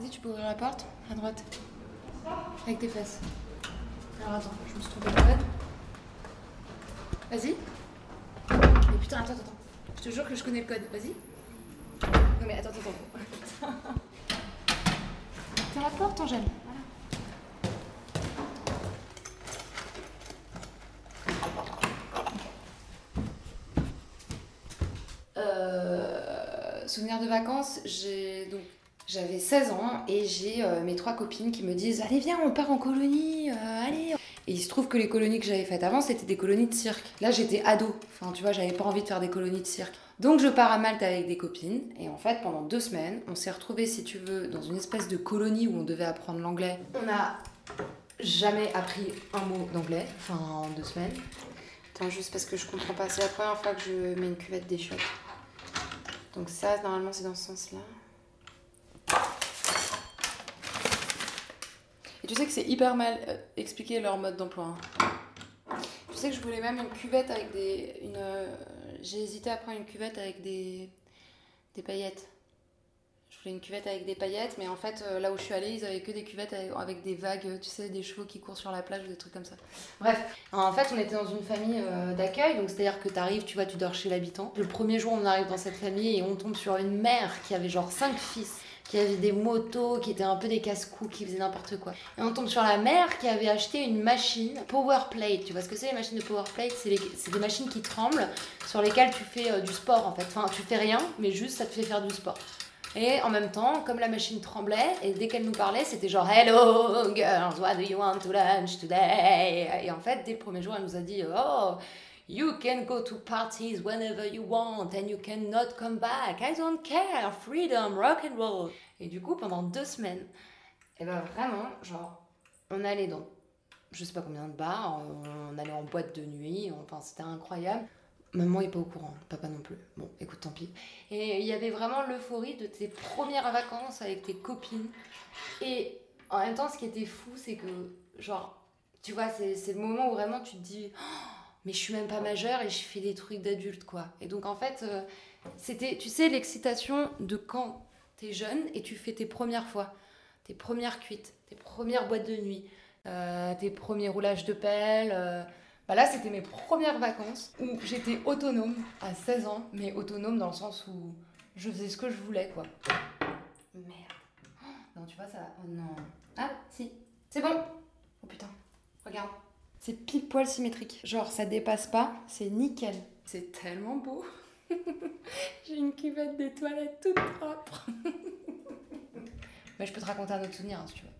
Vas-y, tu peux ouvrir la porte à droite. Avec tes fesses. Alors attends, je me suis trompée de code. Vas-y. Mais putain, attends, attends. Je te jure que je connais le code. Vas-y. Non mais attends, attends, attends. La porte, Angèle. Voilà. Euh, souvenir de vacances, j'ai donc j'avais 16 ans et j'ai euh, mes trois copines qui me disent allez viens on part en colonie, euh, allez. Et il se trouve que les colonies que j'avais faites avant c'était des colonies de cirque. Là j'étais ado, enfin tu vois j'avais pas envie de faire des colonies de cirque. Donc je pars à Malte avec des copines et en fait pendant deux semaines on s'est retrouvés si tu veux dans une espèce de colonie où on devait apprendre l'anglais. On a jamais appris un mot d'anglais, enfin en deux semaines. Attends juste parce que je comprends pas, c'est la première fois que je mets une cuvette des chiottes. Donc ça normalement c'est dans ce sens là. Et tu sais que c'est hyper mal euh, expliqué leur mode d'emploi. hein. Tu sais que je voulais même une cuvette avec des. Euh, J'ai hésité à prendre une cuvette avec des, des paillettes. Je voulais une cuvette avec des paillettes, mais en fait, euh, là où je suis allée, ils avaient que des cuvettes avec, des vagues, tu sais, des chevaux qui courent sur la plage ou des trucs comme ça. Bref, en fait, on était dans une famille d'accueil, donc c'est-à-dire que tu arrives, tu vois, tu dors chez l'habitant. Le premier jour, on arrive dans cette famille et on tombe sur une mère qui avait genre cinq fils qui avait des motos, qui étaient un peu des casse-cou, qui faisaient n'importe quoi. Et on tombe sur la mère qui avait acheté une machine Power Plate. Tu vois ce que c'est les machines de Power Plate? C'est les- c'est des machines qui tremblent, sur lesquelles tu fais euh, du sport en fait. Enfin, tu fais rien, mais juste ça te fait faire du sport. Et en même temps, comme la machine tremblait, et dès qu'elle nous parlait, c'était genre Hello girls, what do you want to lunch today? Et en fait, dès le premier jour, elle nous a dit Oh, you can go to parties whenever you want and you cannot come back. I don't care, freedom, rock and roll. Et du coup, pendant deux semaines, et ben vraiment, genre, on allait dans je sais pas combien de bars, on, allait en boîte de nuit, enfin c'était incroyable. Maman est pas au courant, papa non plus. Bon, écoute, tant pis. Et il y avait vraiment l'euphorie de tes premières vacances avec tes copines. Et en même temps, ce qui était fou, c'est que, genre, tu vois, c'est le moment où vraiment tu te dis, Oh, mais je suis même pas majeure et je fais des trucs d'adulte, quoi. Et donc, en fait, euh, c'était, tu sais, l'excitation de quand t'es jeune et tu fais tes premières fois, tes premières cuites, tes premières boîtes de nuit, euh, tes premiers roulages de pelle. euh, bah là, c'était mes premières vacances où j'étais autonome à 16 ans, mais autonome dans le sens où je faisais ce que je voulais, quoi. Merde. Oh, Non, tu vois, ça. Oh non. Ah, si. C'est bon. C'est pile poil symétrique. Genre, ça dépasse pas, c'est nickel. C'est tellement beau. J'ai une cuvette des toilettes toute propre. Mais je peux te raconter un autre souvenir, hein, si tu veux.